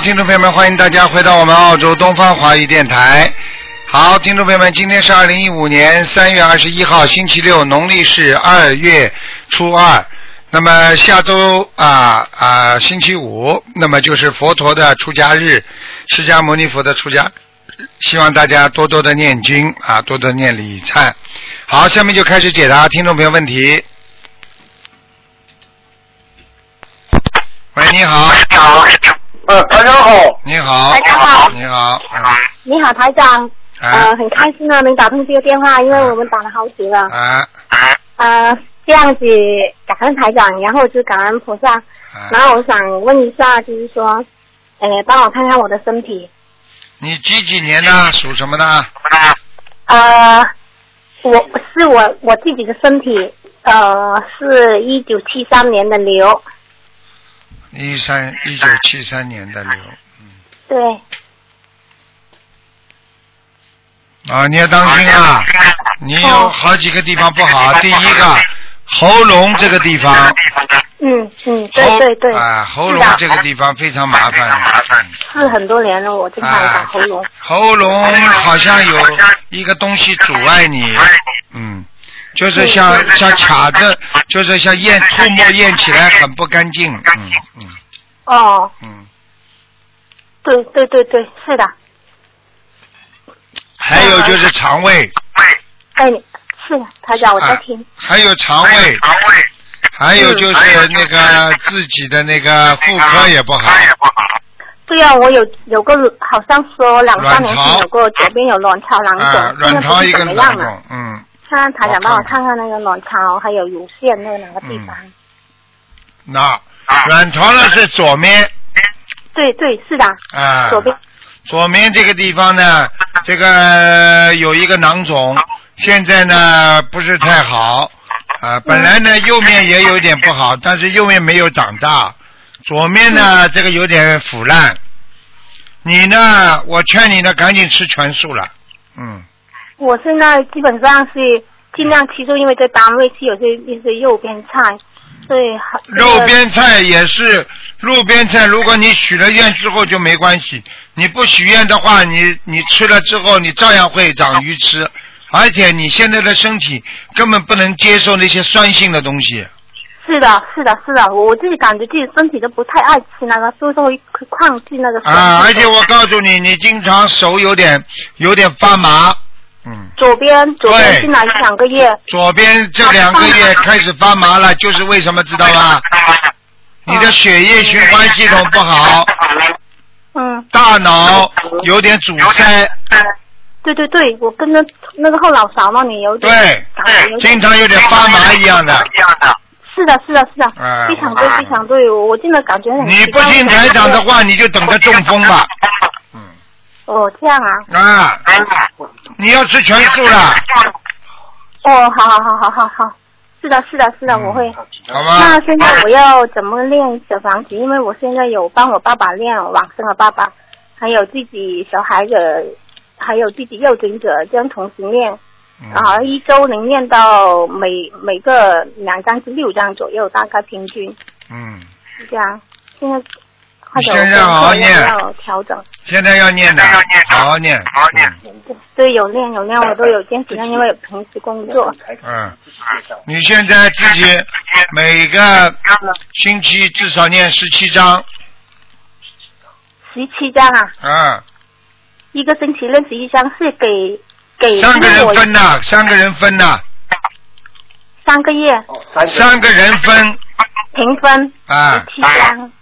听众朋友们，欢迎大家回到我们澳洲东方华语电台。好，听众朋友们，今天是二零一五年三月二十一号，星期六，农历是二月初二。那么下周啊啊，星期五，那么就是佛陀的出家日，释迦牟尼佛的出家，希望大家多多的念经啊，多多念礼忏。好，下面就开始解答听众朋友问题。喂，你好，呃，大家好，你好，大家好你好，嗯你好，台长。哎呃，很开心呢，能打通这个电话，因为我们打了好久了。啊呃，这样子感恩台长，然后就感恩菩萨。啊，然后我想问一下，就是说，呃，帮我看看我的身体。你几几年的？属什么的？呃，我是我我自己的身体，呃，是一九七三年的牛。一三一九七三年的牛。对，啊，你要当心啊！你有好几个地方不好。第一个，喉咙这个地方，嗯嗯，喉对对对，啊，喉咙这个地方非常麻烦。是很多年了，我经常打喉咙。喉咙好像有一个东西阻碍你，嗯，就是像像卡着，就是像咽唾沫咽起来很不干净，嗯嗯哦，嗯。对对对对，是的。还有就是肠胃，哎，是的，台长，我在听。还有肠胃，还有就是那个自己的那个妇科也不好，对啊，我有有个好像说两三年卵巢前有个左边有卵巢囊啊，肿，现在卵巢一个不怎么样了？囊肿，嗯，看看台长帮我我看看。看那个卵巢还有乳腺那个两个地方。那卵巢呢是左面。对对，是的，啊，左边。左面这个地方呢，这个有一个囊肿，现在呢不是太好。啊。本来呢右面也有点不好，但是右面没有长大，左面呢这个有点腐烂。你呢，我劝你呢赶紧吃全素了，嗯，我现在基本上是尽量吃素，因为在单位吃有些一些肉边菜，所以好肉边菜也是路边菜，如果你许了愿之后就没关系，你不许愿的话，你你吃了之后你照样会长鱼吃，而且你现在的身体根本不能接受那些酸性的东西。是的，是的，是的，我自己感觉自己身体都不太爱吃那个，所以说会抗拒那个酸啊，而且我告诉你，你经常手有点有点发麻，嗯，左边左边对进来两个月，左边这两个月开始发麻了，就是为什么知道吗？你的血液循环系统不好，嗯，大脑有点阻塞，对对对，我跟着那个后脑勺那里有点对。经常有点发麻一样的。是的，是的，是的，嗯非常对，非常对，我我真的感觉很你不听台长的话，你就等着中风吧。嗯哦，这样啊，啊，你要吃全素了，哦，好好好好好好，是的，是的，是的，我会。好那？现在我要怎么练小房子？因为我现在有帮我爸爸练往生的爸爸，还有自己小孩子，还有自己幼稚者这样同时练，嗯。啊，一周能练到每每个两张至六张左右，大概平均。嗯，是这样。现在现在好好念要要调整。现在要念的，好好念，好好念。对，有练有练，我都有坚持练，因为有平时工作。嗯，你现在自己每个星期至少念十七章，十七章啊，嗯，一个星期练十一张是给给三个人分呐，三个人分呐，三个月三个人分平分啊，七张。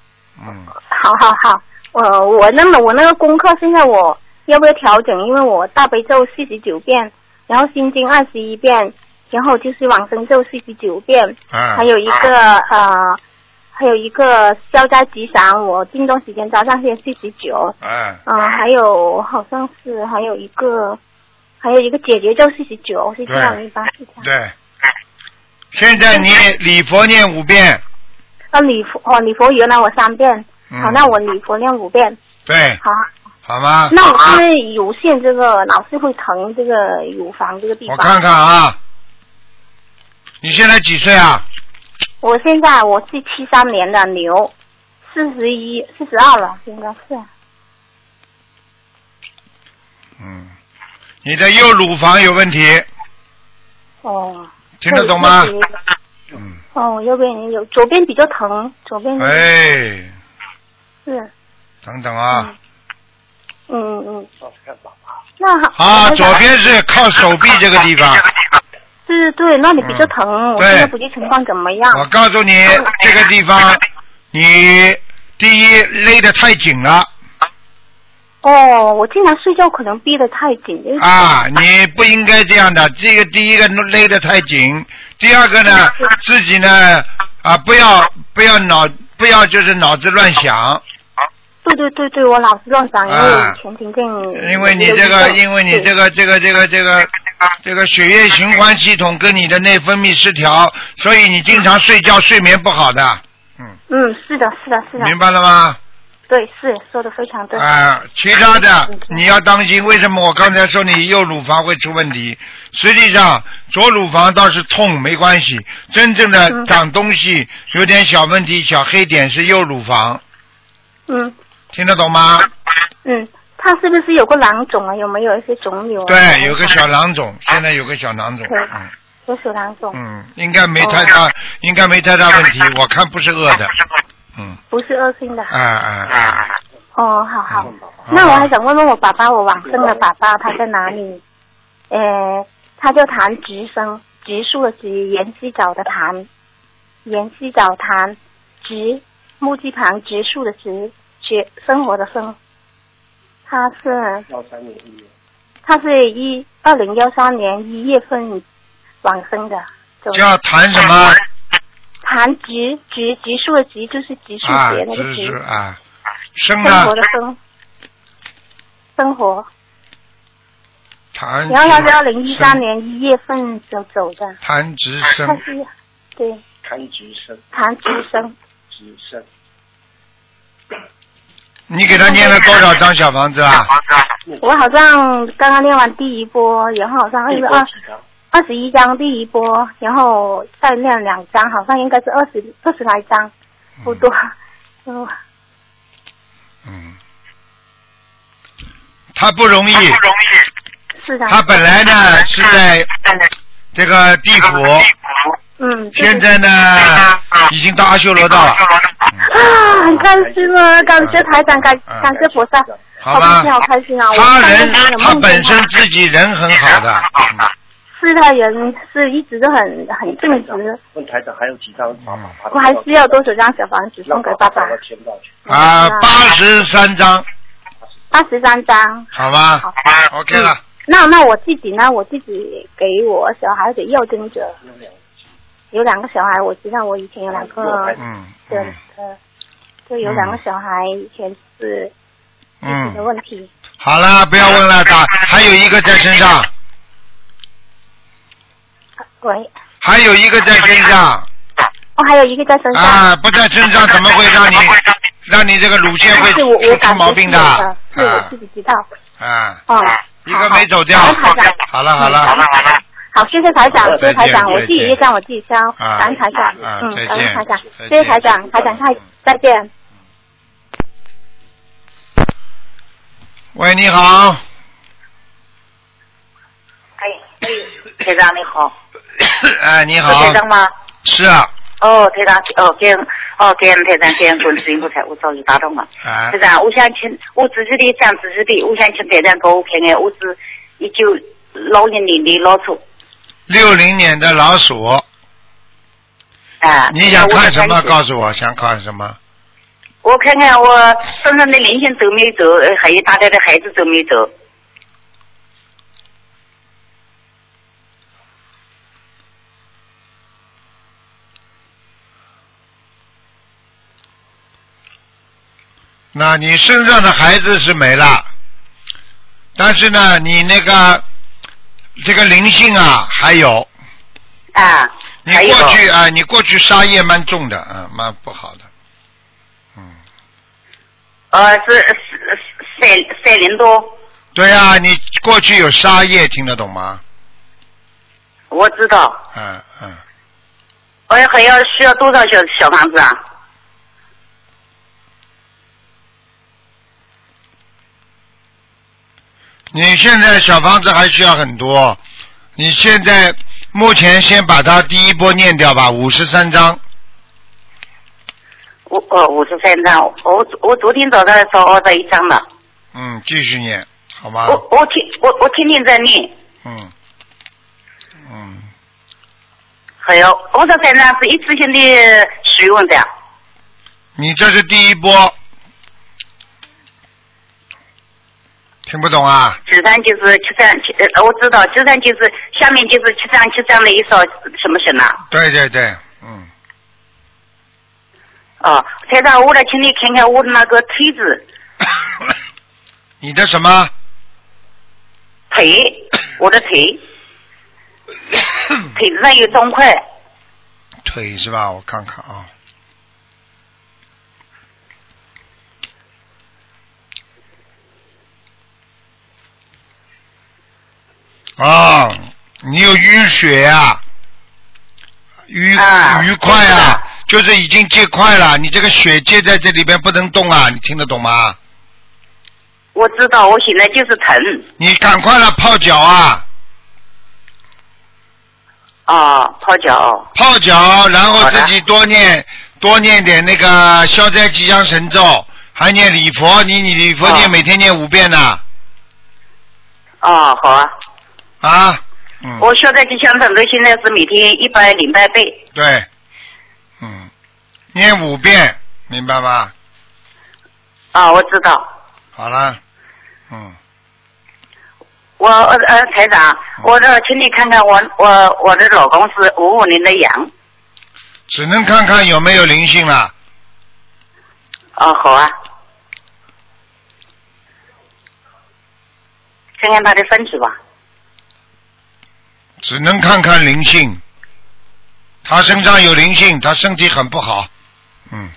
嗯，好好好，我我那么我那个功课现在我要不要调整？因为我大悲咒四十九遍，然后心经二十一遍，然后就是往生咒四十九遍，啊还，有一个呃，还有一个消灾吉祥，我近段时间早上先四十九，啊，嗯、还有好像是还有一个，还有一个姐姐咒四十九，是这样对一般是这样。对。现在你礼佛念五遍，那礼佛哦，礼佛原来我三遍，嗯好，那我礼佛念五遍，对，好。好吗？那我因为乳腺这个老是会疼，这个乳房这个地方。我看看啊，你现在几岁啊？我现在我是七三年的牛，四十一、四十二了，应该是。嗯，你的右乳房有问题，哦。听得懂吗嗯，哦，右边也有，左边比较疼，左边哎，是，等等啊，嗯嗯嗯。那好。啊，左边是靠手臂这个地方。对对对，那里比较疼，我现在不知情况怎么样？我告诉你，这个地方，你第一勒得太紧了哦，我经常睡觉可能闭得太紧。啊，你不应该这样的。这个第一个勒得太紧，第二个呢，自己呢啊，不要不要脑不要就是脑子乱想，对对对对，我老是乱想，因为前庭症。因为你这个因为你这个这个这个这个这个血液循环系统跟你的内分泌失调，所以你经常睡觉睡眠不好的，嗯，嗯，是的，是的，是的。明白了吗？对，是说的非常对。啊，其他的你要当心。为什么我刚才说你右乳房会出问题？实际上左乳房倒是痛没关系，真正的嗯长东西有点小问题、小黑点是右乳房，嗯听得懂吗？嗯，他是不是有个囊肿啊？有没有一些肿瘤啊？对，有个小囊肿，现在有个小囊肿，有小囊肿，嗯，应该没太大，应该没太大问题，我看不是恶的，嗯，不是恶性的。啊啊啊，哦，好好。嗯那我还想问问我爸爸，我往生的爸爸他在哪里？呃，他叫谭植生，植树的植，延西找的谭，延西找谭，植木字旁植树的植，学生活的生。他是他是一二零幺三年一月份往生的，叫谭什么谭植植植树的植就是植树啊？节那个啊，生生活？的生，生活。谭然后他是二零一三年一月份走走的，谭植他生，是对谭植生，谭植生，植生，你给他念了多少张小房子啊？我好像刚刚念完第一波，然后好像是二十张？二十一张第一波，然后再练两张，好像应该是二十二十来张，不多。嗯，嗯，他不容易，不容易。是的。他本来呢是在这个地府，嗯，对。现在呢已经到阿修罗道了，啊，很开心啊！感谢台长，感嗯。感谢菩萨，好吧开心，好开心啊！我他上人他本身自己人很好的，嗯是他人是一直都很很正直，问台长还有几张？我还需要多少张小房子送给爸爸？啊，八十三张，八十三张。好吧好？OK 了，那那我自己呢？我自己给我小孩的要经者有两个小孩，我知道我以前有两个嗯对嗯呃，就有两个小孩以前是嗯的嗯，问题。好了，不要问了，打还有一个在身上，喂，还有一个在身上。哦，还有一个在身上。啊，不在身上怎么会让你让你这个乳腺会是我我出出毛病的，是我啊自己知道。啊，哦，一个没走掉。好好台长。好了好了。嗯好，谢谢台长，谢谢台长，我自己再见业障我自己消，啊感恩台长，啊嗯，感恩台长，谢谢台长，台长太再见。喂，你好，哎哎，台长你好，哎，你好是好台，长吗？是啊，哦，台长，哦，感恩哦，感恩台长，感恩观世音菩萨，我早就打通了。啊台，长，我想请我自己的讲自己的，我想请台长给我看看，我是一九六零年的老鼠六零年的老鼠，啊。你想看什么？告诉我，想看什么？我看看我身上的灵性走没走，呃还有打胎的孩子走没走？那你身上的孩子是没了，但是呢，你那个这个灵性啊还有，啊，你过去啊，你过去杀业蛮重的，啊，蛮不好的，嗯。呃是是是三三零多，对啊、你过去有杀业，听得懂吗？我知道。嗯嗯，我还要需要多少小小房子啊？你现在小房子还需要很多，你现在目前先把它第一波念掉吧，五十三章。我哦五十三张，我我昨天早上说二十一张了，嗯，继续念，好吗？我我天我我天天在念，嗯嗯，还有二十三张是一次性的使用的，你这是第一波，听不懂啊？纸张就是七三七，呃我知道，纸张就是下面就是七三七三的一首什么什么。对对对，嗯，哦，台长，我来请你看看我的那个腿子，你的什么？腿，我的腿，腿子上有肿块，腿是吧？我看看啊。啊，你有淤血呀、淤啊淤块啊，就是已经结块了，你这个血结在这里边不能动啊，你听得懂吗？我知道，我现在就是疼。你赶快来泡脚啊，啊，泡脚。泡脚，然后自己多念多念点那个消灾吉祥神咒，还念礼佛，你你礼佛念哦每天念五遍呢，哦，好啊。啊，嗯，我说的吉祥神咒现在是每天一百零八倍。对，嗯，念五遍，明白吗？啊，我知道。好了，嗯，我呃呃，台长，我这请你看看我我我的老公是五五年的羊。只能看看有没有灵性了。哦，好啊。看看他的身体吧。只能看看灵性，他身上有灵性，他身体很不好，嗯，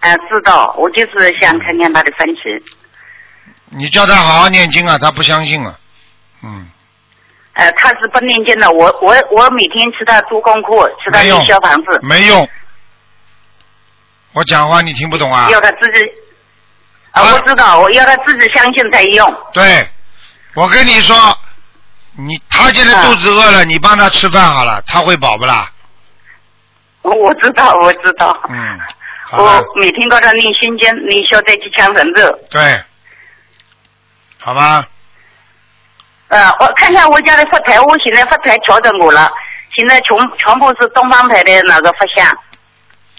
啊，知道，我就是想看看他的身体。你叫他好好念经啊，他不相信啊，嗯，呃，他是不念经的，我我我每天吃他做功课，吃他没用念小房子，没用，我讲话你听不懂啊？要他自己。啊，啊我知道，我要他自己相信才用。对，我跟你说，你他现在肚子饿了，你帮他吃饭好了，他会饱不啦？我我知道，我知道。嗯，好我，每天都在念心经，念消灾吉祥神咒。对，好吧，呃，我看看我家的佛台，我现在佛台调整过了，现在全全部是东方台的那个佛像，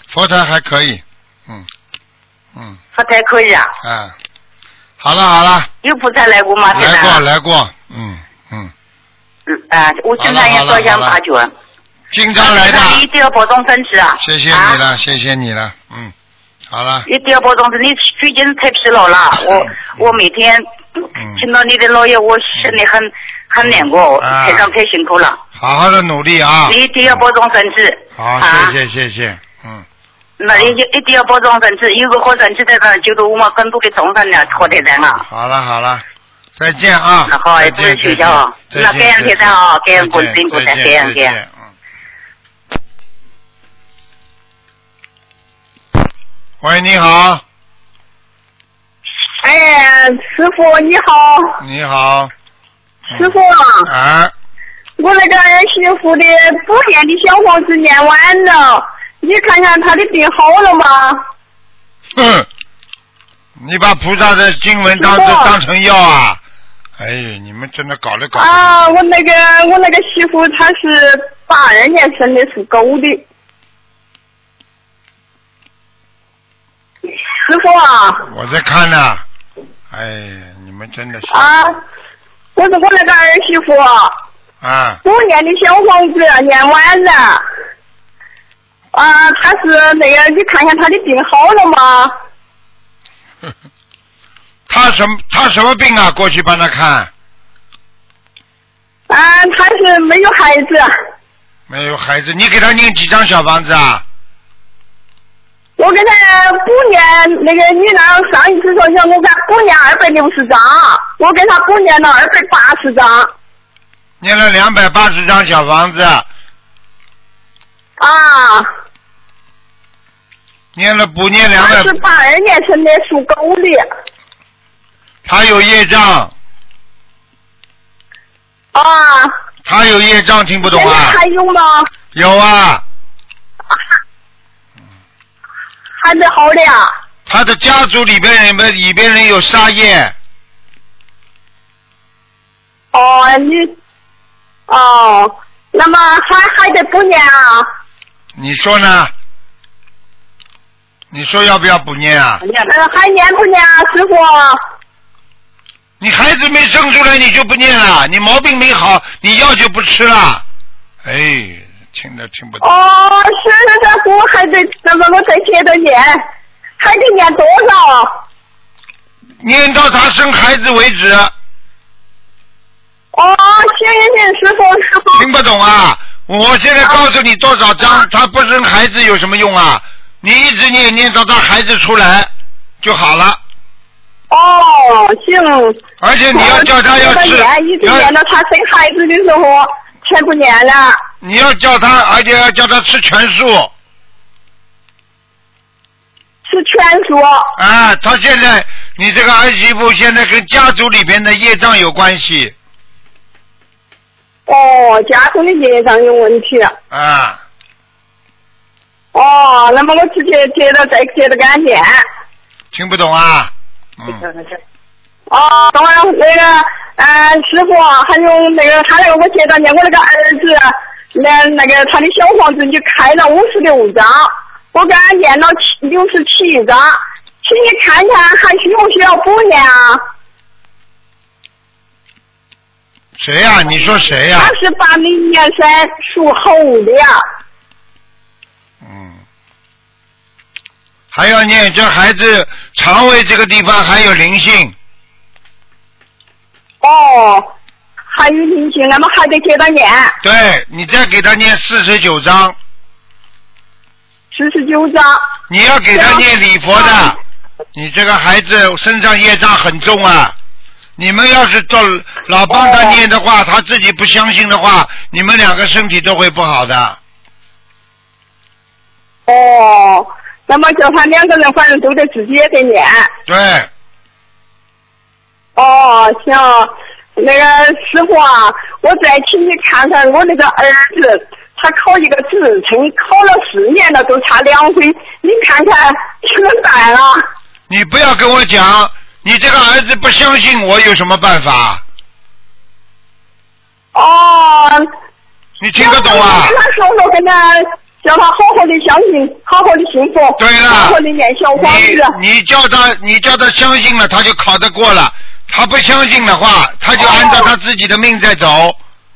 佛台还可以，嗯，嗯，佛台可以啊。嗯，好了好了，有菩萨来过吗？来过？来过，嗯嗯，嗯啊，我经常也烧香八卷。经常来的。你一定要保重身体啊！谢谢啊你了，谢谢你了，嗯，好了，一定要保重身体。你最近太疲劳了，我我每天嗯听到你的 lau 言，我心里很很难过，啊台长太辛苦了。好好的努力啊，你一定要保重身体。好，啊谢谢谢谢，嗯，那一一定要保重身体，有个好身体在这，就是我们更多的众生呢，好的人啊。好了好了，再见啊，那好，再注意见睡觉啊。再见那感恩台长啊，感恩再见观世音菩萨，再感见再见，恩感恩。嗯。喂，你好，哎，师傅你好，你好，师傅啊，啊，我那个儿媳妇的补念的小房子念完了，你看看她的病好了吗？哼，你把菩萨的经文当当成药啊？哎，你们真的搞了搞去。啊，我那个我那个媳妇她是八二年生的，属狗的。师傅啊我在看呢，哎，你们真的是啊，我是我那个儿媳妇，啊，五年的小房子念完了。啊，他是那个，你看看他的病好了吗？他什么他什么病啊？过去帮他看，啊，他是没有孩子。没有孩子，你给他念几张小房子啊？我给他补念那个，你那上一次说想我给他补念二百六十张，我给他补念了二百八十张。念了两百八十张小房子，啊，念了补念两百，他是八二年生的，属狗的。他有业障，啊他有业障，听不懂啊？还有吗？有啊，还没好的呀。他的家族里边人们里边人有杀业，哦，你，哦，那么还还得补念啊？你说呢？你说要不要补念啊？呃，还念不念啊，师傅？你孩子没生出来你就不念了，你毛病没好，你药就不吃了。哎，听都听不懂。哦，是是是，我还得那么我再接着念，还得念多少？念到他生孩子为止，哦，行行行，师傅师傅。听不懂啊？我现在告诉你多少章，他不生孩子有什么用啊？你一直念念到他孩子出来就好了，哦，行。而且你要叫他要吃，念，一直念到他生孩子的时候，全不念了。你要叫他，而且要叫他吃全素吃全素。啊！他现在你这个儿媳妇现在跟家族里边的业障有关系哦，家族的业障有问题。啊！哦，那么我直接接着再接着给他念。听不懂啊？嗯，哦，等会儿那个，呃，师傅，还有那个他那个我接着念我那个儿子，那那个他的小房子你开了五十六张，我给他念了七六十七张，请你看看还需不需要补念啊？谁呀、你说谁呀、他是八零年生属猴的呀。嗯，还要念这孩子肠胃这个地方还有灵性，哦，还有灵性，那么还得接着念对你再给他念四十九章，四十九章。你要给他念礼佛的，你这个孩子身上业障很重啊。你们要是做老帮他念的话，他自己不相信的话，你们两个身体都会不好的。哦，那么叫他两个人反正都得自己也得念。对，哦，行，那个师傅啊，我再请你看看我那个儿子，他考一个职称，考了四年了，都差两分，你看看怎么办啊？你不要跟我讲，你这个儿子不相信我有什么办法？哦，你听得懂啊跟？他说说，跟他叫他好好的相信，好好的幸福，对了。好好的念小房子。你你叫他，你叫他相信了，他就考得过了。他不相信的话，他就按照他自己的命在走，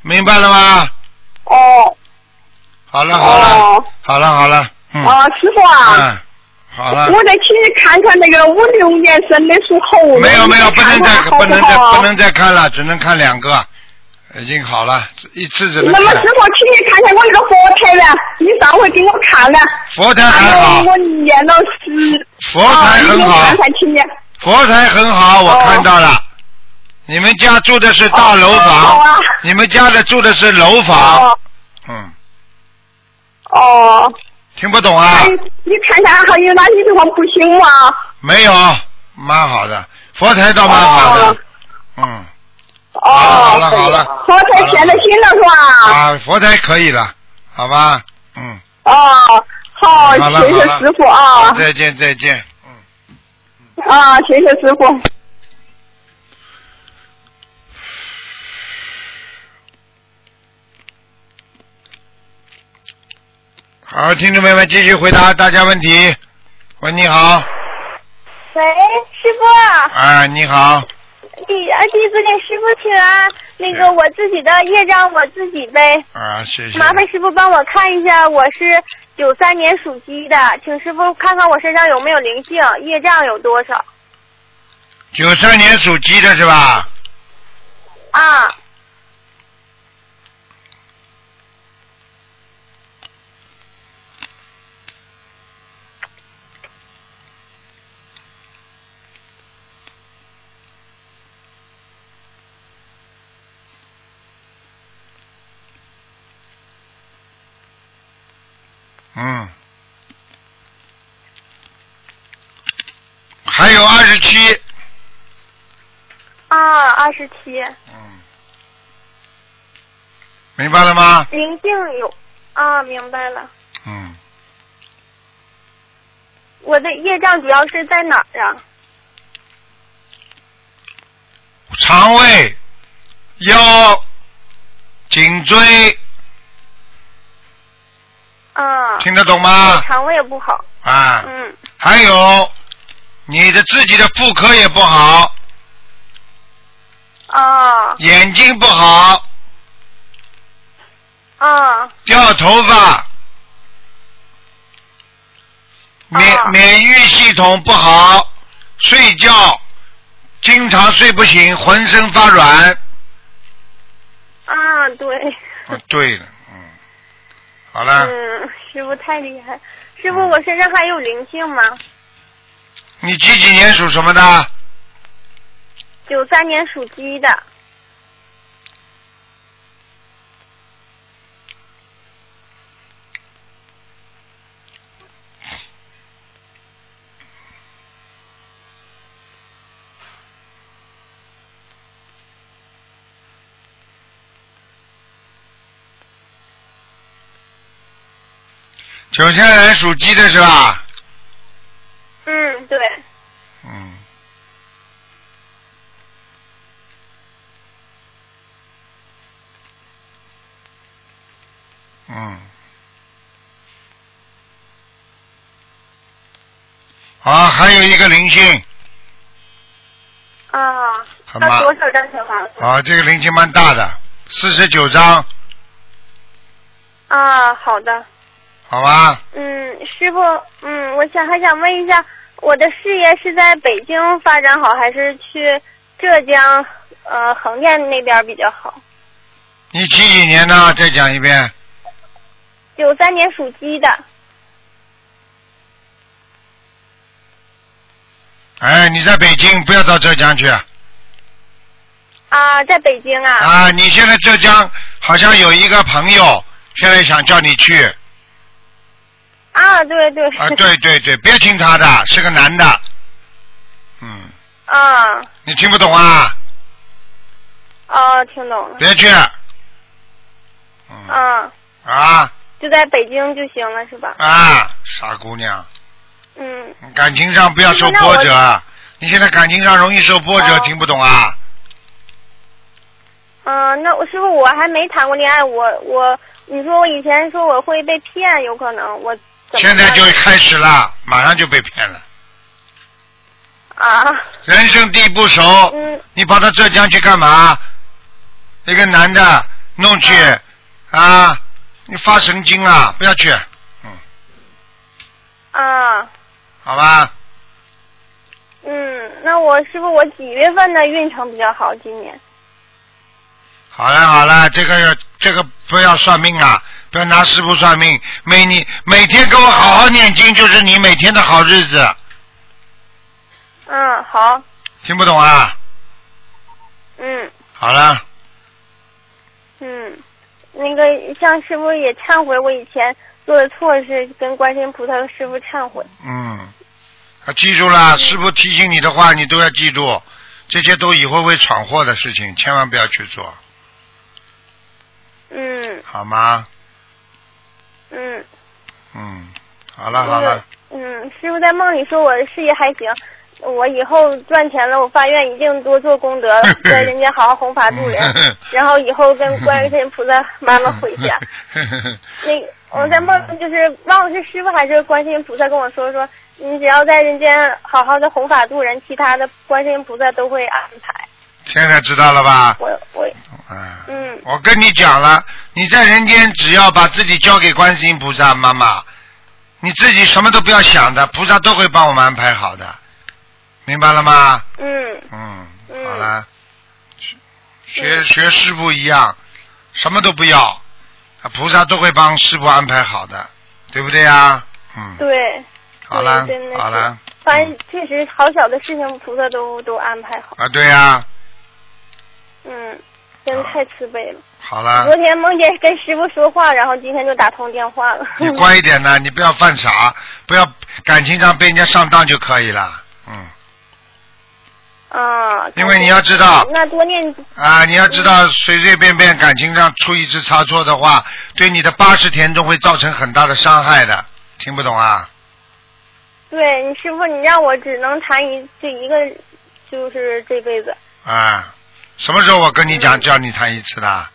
明白了吗？哦，好了好了，哦。好了好了，嗯，啊，师傅啊。嗯，好了，我再请你看看那个五六年生的属猴的。没有没有，不能再不能再不能再看了，只能看两个，已经好了，一次只能那么师。傅，请你看看我那个佛台呢，你上回给我看了。佛台很好我念了十。佛台很好啊你看，看，请你。佛台很好，我哦看到了。你们家住的是大楼房啊，你们家的住的是楼房，哦嗯，哦，听不懂啊？你看看还有哪些地方不行吗？没有，蛮好的，佛台倒蛮好的哦，嗯，哦，好了好了佛台现在行了是吧？啊，佛台可以了，好吧，嗯，哦，好，谢谢师傅啊，再见再见，嗯。啊，谢谢师傅。好，听众朋友们，继续回答大家问题。喂，你好，喂，师傅，啊，你好，弟啊弟子给师傅请安。那个我自己的业障我自己背，啊，谢谢。麻烦师傅帮我看一下，我是九三年属鸡的，请师傅看看我身上有没有灵性，业障有多少九三年属鸡的是吧？啊？嗯，还有二十七，啊，二十七。嗯，明白了吗？灵性有啊，明白了。嗯，我的业障主要是在哪儿啊？肠胃、腰、颈椎，啊，听得懂吗？肠胃不好。啊，嗯还有你的自己的妇科也不好，啊眼睛不好，啊掉头发，免啊免疫系统不好，睡觉。经常睡不醒，浑身发软。啊，对。啊，对了，嗯，好了，嗯，师傅太厉害。师傅，我身上还有灵性吗？你几几年属什么的？九三年属鸡的。九三年属鸡的是吧？嗯，对。嗯。嗯。啊，还有一个灵性啊，很麻要多少张小房子？啊，这个灵性蛮大的，四十九张，啊，好的。好吧？嗯，师傅，嗯，我想还想问一下，我的事业是在北京发展好，还是去浙江呃横店那边比较好？你几几年呢？再讲一遍。九三年属鸡的。哎，你在北京，不要到浙江去。啊，在北京啊。啊，你现在浙江好像有一个朋友，现在想叫你去。啊，对对。啊，对对对，别听他的，是个男的。嗯，啊你听不懂啊？哦，听懂了。别去。嗯啊，啊就在北京就行了，是吧？啊，傻姑娘，嗯。感情上不要受波折。你现在感情上容易受波折，哦听不懂啊？嗯、那我师傅我还没谈过恋爱，我我你说我以前说我会被骗，有可能我现在就开始了，马上就被骗了。啊人生地不熟，嗯你跑到浙江去干嘛？一个男的弄去啊，你发神经啊！不要去，嗯啊好吧？嗯，那我师傅我几月份的运程比较好？今年好了好了，这个这个不要算命啊，不要拿师傅算命。每你每天给我好好念经，就是你每天的好日子。嗯好听不懂啊？嗯好了，嗯，那个向师傅也忏悔我以前做的错事，跟观世音菩萨和师傅忏悔。嗯，啊，记住了，师傅提醒你的话，你都要记住，这些都以后会闯祸的事情，千万不要去做，嗯好吗？嗯。嗯，好了好了，嗯，师傅在梦里说我的事业还行，我以后赚钱了，我发愿一定多做功德，在人间好好弘法度人，然后以后跟观世音菩萨 妈妈回家。那我在梦里就是忘了是师傅还是观世音菩萨跟我说说，你只要在人间好好的弘法度人，其他的观世音菩萨都会安排。现在知道了吧？我我啊，嗯我跟你讲了，你在人间只要把自己交给观世音菩萨妈妈，你自己什么都不要想的，菩萨都会帮我们安排好的，明白了吗？嗯嗯，嗯好了，学学学师傅一样，什么都不要，啊菩萨都会帮师傅安排好的，对不对呀？嗯，对。好了好了，反正确实好小的事情，菩萨都都安排好。啊，对呀，嗯，真的太慈悲了。好了昨，天梦见跟师傅说话，然后今天就打通电话了。你乖一点呢，你不要犯傻，不要感情上被人家上当就可以了。嗯，啊。因为你要知道那多念啊，你要知道，随随便便感情上出一次差错的话，对你的八十田中会造成很大的伤害的。听不懂啊？对你师傅，你让我只能谈一这一个，就是这辈子。啊，什么时候我跟你讲叫你谈一次的？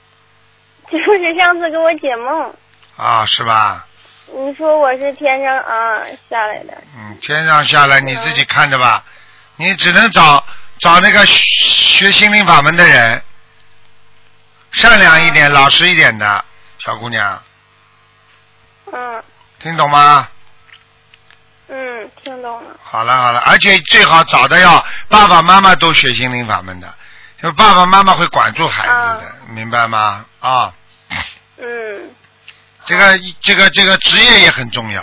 就是上次给我解梦，啊，是吧？你说我是天上啊下来的。嗯，天上下来你自己看着吧，你只能找找那个学学心灵法门的人，善良一点、老实一点的小姑娘，嗯听懂吗？嗯，听懂了。好了好了，而且最好找的要爸爸妈妈都学心灵法门的，因为爸爸妈妈会管住孩子的，明白吗？啊，嗯这个这个这个职业也很重要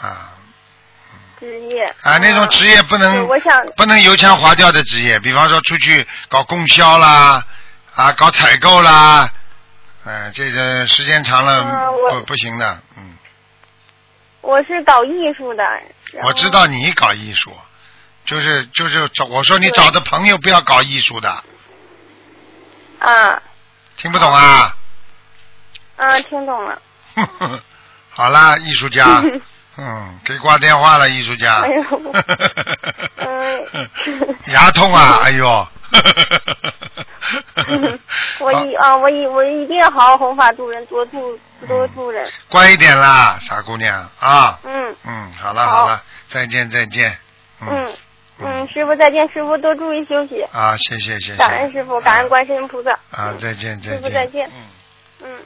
啊职业。啊，那种职业不能我想不能油腔滑调的职业，比方说出去搞供销啦，啊，搞采购啦，嗯、这个时间长了、不不行的，嗯，我是搞艺术的。我知道你搞艺术，就是就是找我说你找的朋友不要搞艺术的，啊听不懂啊？啊，听懂了。好啦，艺术家，嗯，给挂电话了，艺术家。哎呦。嗯。牙痛啊，哎呦，我一啊，我一我一定要好好弘法度人，多度多度人。乖一点啦，傻姑娘啊，嗯。嗯，好了好好。了，再见再见，嗯。嗯，师傅再见，师傅多注意休息。啊，谢谢谢谢，感恩师傅，感恩观世音菩萨。啊，再见再见，师傅再见。嗯。嗯。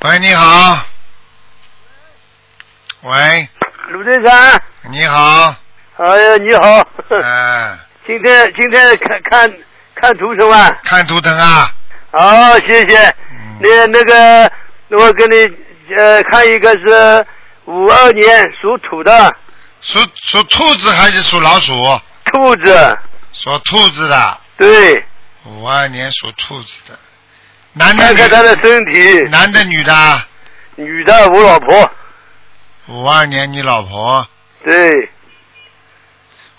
喂，你好。喂，卢队长，你好。哎呀，你好。哎，今天今天看看看图什么？看图腾啊。好，谢谢。嗯那那个，我给你呃看一个是五二年属土的属属兔子还是属老鼠？兔子，属兔子的，对，五二年属兔子的，男的看看他的身体。男的女的？女的，我老婆。五二年你老婆？对，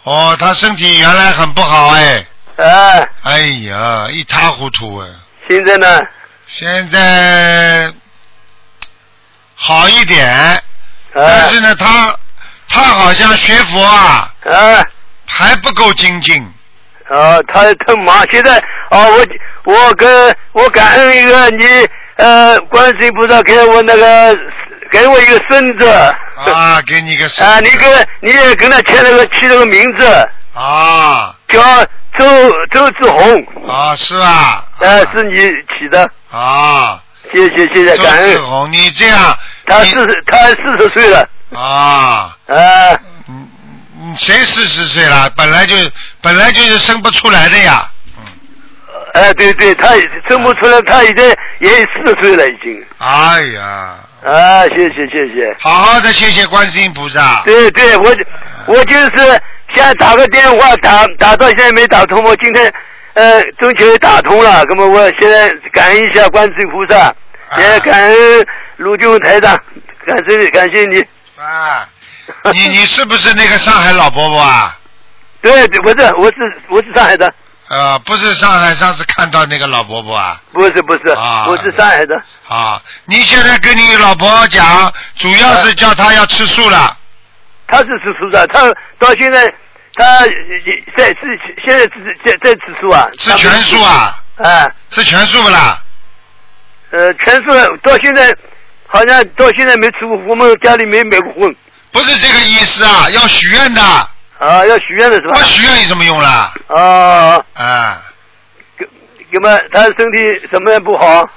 哦，她身体原来很不好哎，哎，哎呀，一塌糊涂哎。现在呢？现在好一点，但哎是呢，她她好像学佛啊哎。还不够精进。啊，他他忙，现在啊，我我跟我感恩一个你呃，观世音菩萨给我那个给我一个孙子。啊，给你个孙啊，你跟你也跟他签了个起了个名字，啊。叫周周志红，啊是啊？呃，是你起的，啊，谢谢谢谢，感恩。志红，你这样他四十，他四十岁了，啊，啊，嗯嗯，谁四十岁了？本来就本来就是生不出来的呀。嗯哎，对对，他生不出来，他已经也四十岁了已经，哎呀，啊，谢谢谢谢。好好的谢谢观世音菩萨。对对，我我就是想打个电话打打到现在没打通，我今天呃中秋打通了，那么我现在感恩一下观世音菩萨，也感恩卢军台长，感谢感谢你。啊，你你是不是那个上海老伯伯啊？对对，不是，我是我是上海的，呃，不是上海上次看到那个老伯伯啊？不是不是，啊我是上海的。啊，你现在跟你老婆讲，主要是叫她要吃素了。她是吃素的，她到现在她也在吃，现在吃在在吃素啊。吃全素啊？啊，吃全素不啦？呃，全素到现在好像到现在没吃过，我们家里没买过荤。不是这个意思啊，要许愿的。啊，要许愿的是吧他？许愿有什么用啦？啊，啊，那么他身体怎么样不好？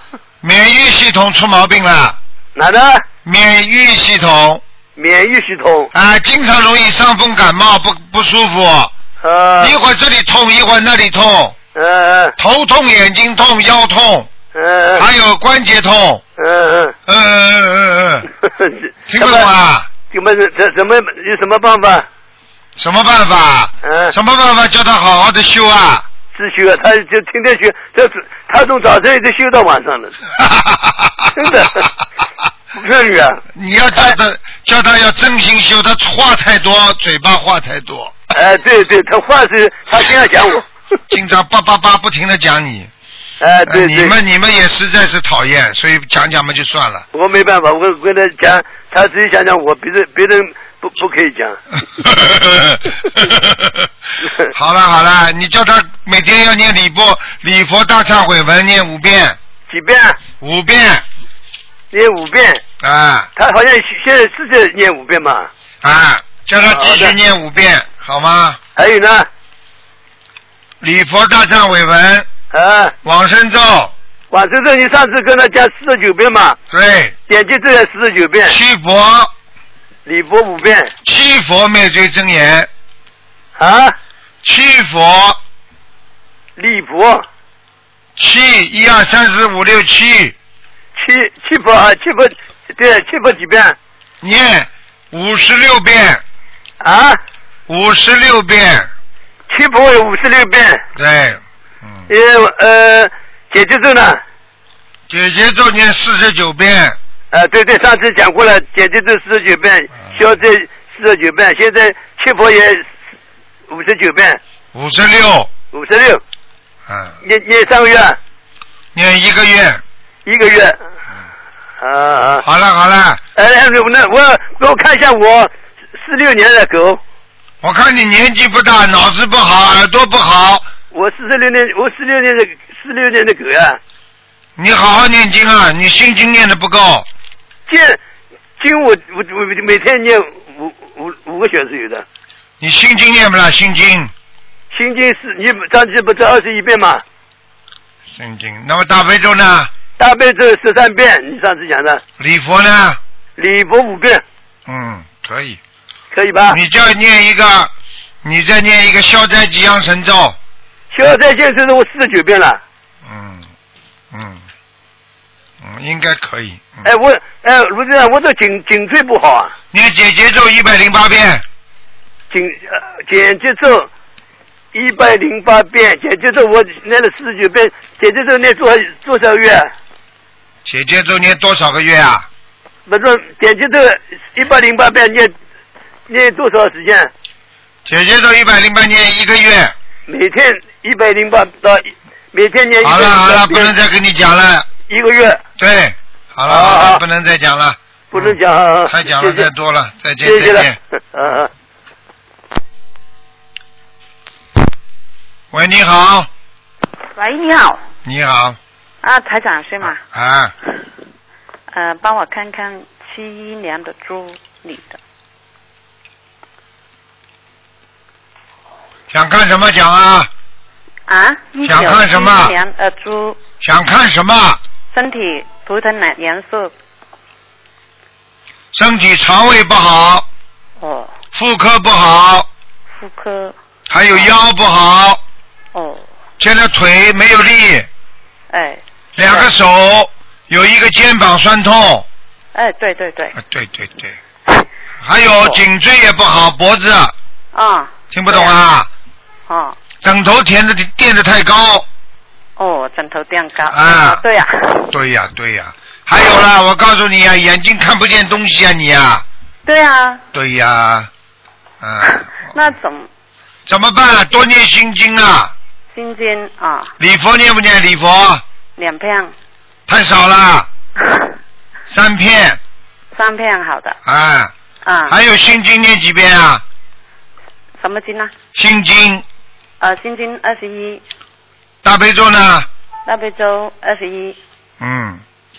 免疫系统出毛病了。哪的？免疫系统免疫系统。啊，经常容易伤风感冒，不不舒服，啊。一会儿这里痛，一会儿那里痛，嗯头痛、眼睛痛、腰痛，嗯还有关节痛。嗯嗯嗯嗯嗯嗯，嗯。听不懂啊？怎么怎怎么有什么办法？什么办法？嗯。什么办法叫他好好的修啊？自修啊，他就天天修，这他从早晨一直修到晚上了。真的不骗你啊！你要叫他叫他要真心修，他话太多，嘴巴话太多，哎，对对，他话是他经常讲我。经常叭叭叭不停的讲你。哎，对呃你，们你们也实在是讨厌，所以讲讲嘛就算了。我没办法，我跟他讲，他自己讲讲我，别人别人不不可以讲。好了好了，你叫他每天要念礼佛礼佛大忏悔文念五遍，几遍？五遍念五遍。啊他好像现在是在念五遍嘛？啊，叫他继续念五遍，好吗？还有呢？礼佛大忏悔文、啊，往生咒，往生咒你上次跟他讲四十九遍嘛？对，点击咒也四十九遍，七佛礼佛五遍。七佛灭罪真言，啊，七佛。礼佛。七一二三四五六七，七七佛啊，七佛对，七佛几遍？念五十六遍，啊，五十六遍，七佛有五十六遍。对，嗯，呃呃，姐姐咒呢？姐姐咒念四十九遍，呃，对对，上次讲过了，解结咒四十九遍，消灾四十九遍，现在七佛也五十九遍，五十六，五十六，嗯，念念三个月，念一个月，一个月。啊啊！好了好了，哎，那我给我看一下我四六年的狗，我看你年纪不大，脑子不好，耳朵不好，我四十六年，我四六年的四六年的狗呀、你好好念经啊，你心经念的不够，经经我我我每天念五五五个小时有的，你心经念不啦？心经，心经是你上次不是二十一遍吗？心经，那么大悲咒呢？大悲咒十三遍，你上次讲的，礼佛呢？礼佛五遍，嗯，可以。可以吧？你再念一个，你再念一个消灾吉祥神咒。消灾现在是我四十九遍了。嗯嗯嗯，应该可以。嗯、哎，我哎，卢队长，我这颈颈椎不好啊，你姐姐咒一百零八遍，颈呃简节奏一百零八遍，简节奏我念了四十九遍，简节奏念多少多少月？姐姐咒念多少个月啊？不是简节奏一百零八遍念念多少时间？姐姐咒一百零八念一个月。每天一百零八到每天念一好了好了，不能再跟你讲了。一个月，对，好了好好了，不能再讲了。不能讲啊！太讲了太多了，再见谢谢再见。。嗯嗯。喂，你好，喂，你好，你好，啊，台长是吗？啊，呃，帮我看看七一年的猪女的，想看什么讲啊？啊，一九想看什么七一年的猪想看什么？身体图腾哪颜色？身体肠胃不好，哦，妇科不好，妇科，还有腰不好，哦，现在腿没有力，哎，两个手有一个肩膀酸痛，哎，对对对，啊，对对对，还有颈椎也不好，脖子啊，听不懂啊？啊，枕头填的垫的太高，哦，枕头垫高，啊。对呀、对呀对呀，还有啦，我告诉你啊，眼睛看不见东西啊你啊，对呀、对呀，啊，那怎？么怎么办啊？多念心经啊，心经啊，礼佛念不念？礼佛？两片，太少了，三片，三片好的，啊，啊，还有心经念几遍啊？什么经呢？心经，呃，心经二十一，大悲咒呢？大悲咒二十一，嗯，